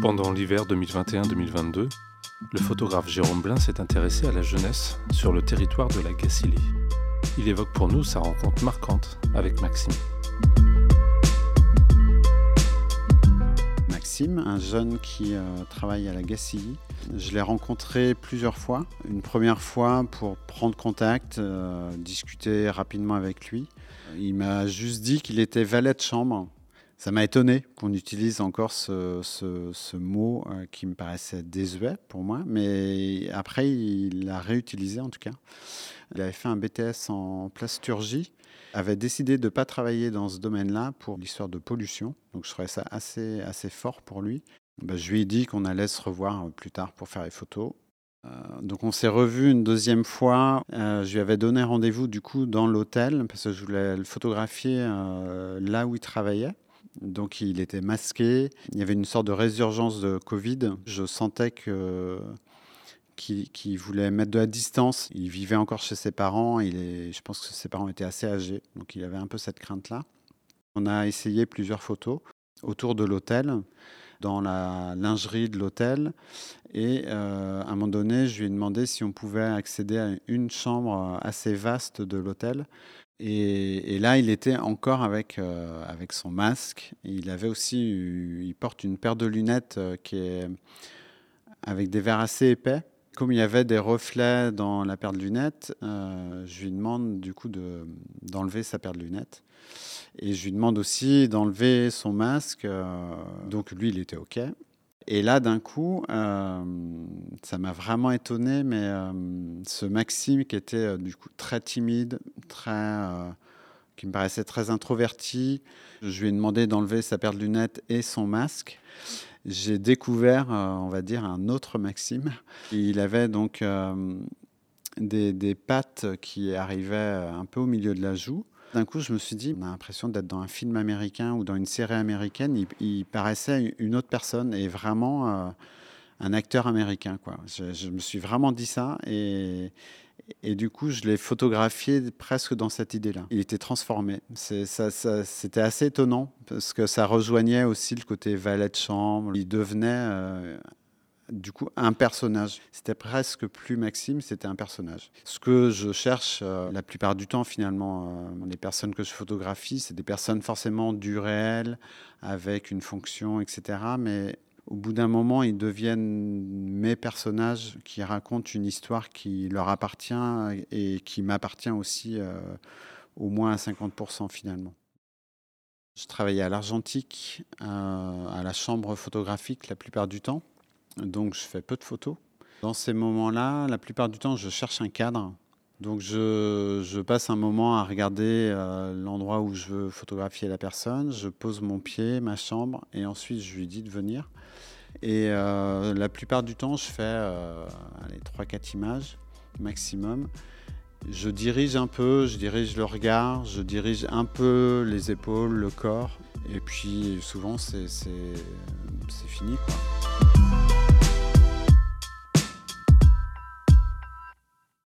Pendant l'hiver 2021-2022, le photographe Jérôme Blin s'est intéressé à la jeunesse sur le territoire de la Gacilly. Il évoque pour nous sa rencontre marquante avec Maxime. Maxime, un jeune qui euh, travaille à la Gacilly. Je l'ai rencontré plusieurs fois. Une première fois pour prendre contact, euh, discuter rapidement avec lui. Il m'a juste dit qu'il était valet de chambre ça m'a étonné qu'on utilise encore ce, mot euh, qui me paraissait désuet pour moi, mais après, il l'a réutilisé en tout cas. Il avait fait un BTS en plasturgie, avait décidé de ne pas travailler dans ce domaine-là pour l'histoire de pollution, donc je trouvais ça assez, assez fort pour lui. Ben, je lui ai dit qu'on allait se revoir plus tard pour faire les photos. Euh, donc on s'est revu une deuxième fois. Euh, je lui avais donné rendez-vous du coup dans l'hôtel parce que je voulais le photographier là où il travaillait. Donc il était masqué. Il y avait une sorte de résurgence de Covid. Je sentais que qu'il voulait mettre de la distance. Il vivait encore chez ses parents. Je pense que ses parents étaient assez âgés, donc il avait un peu cette crainte-là. On a essayé plusieurs photos autour de l'hôtel, dans la lingerie de l'hôtel. Et euh, à un moment donné, je lui ai demandé si on pouvait accéder à une chambre assez vaste de l'hôtel et, là, il était encore avec, euh, avec son masque. Il avait aussi, il porte une paire de lunettes euh, qui est avec des verres assez épais. Comme il y avait des reflets dans la paire de lunettes, euh, je lui demande du coup de, d'enlever sa paire de lunettes. Et je lui demande aussi d'enlever son masque. donc lui, il était OK. Et là, d'un coup, euh, ça m'a vraiment étonné, mais euh, ce Maxime qui était euh, du coup très timide, très, qui me paraissait très introverti, je lui ai demandé d'enlever sa paire de lunettes et son masque. J'ai découvert, on va dire, un autre Maxime. Il avait donc des, des pattes qui arrivaient un peu au milieu de la joue. D'un coup, je me suis dit, on a l'impression d'être dans un film américain ou dans une série américaine. Il, paraissait une autre personne et vraiment euh, un acteur américain. Quoi. Je, me suis vraiment dit ça et, du coup, je l'ai photographié presque dans cette idée-là. Il était transformé. C'était assez étonnant parce que ça rejoignait aussi le côté valet de chambre. Il devenait euh, du coup un personnage. C'était presque plus Maxime, c'était un personnage. Ce que je cherche euh, la plupart du temps finalement, euh, les personnes que je photographie, c'est des personnes forcément du réel, avec une fonction, etc. Mais au bout d'un moment, ils deviennent mes personnages qui racontent une histoire qui leur appartient et qui m'appartient aussi euh, au moins à 50% finalement. Je travaillais à l'Argentique, à la chambre photographique la plupart du temps donc je fais peu de photos. Dans ces moments-là, la plupart du temps, je cherche un cadre. Donc je, passe un moment à regarder euh, l'endroit où je veux photographier la personne, je pose mon pied, ma chambre, et ensuite je lui dis de venir. Et euh, la plupart du temps, je fais euh, 3-4 images maximum. Je dirige un peu, je dirige le regard, je dirige un peu les épaules, le corps, et puis souvent c'est fini.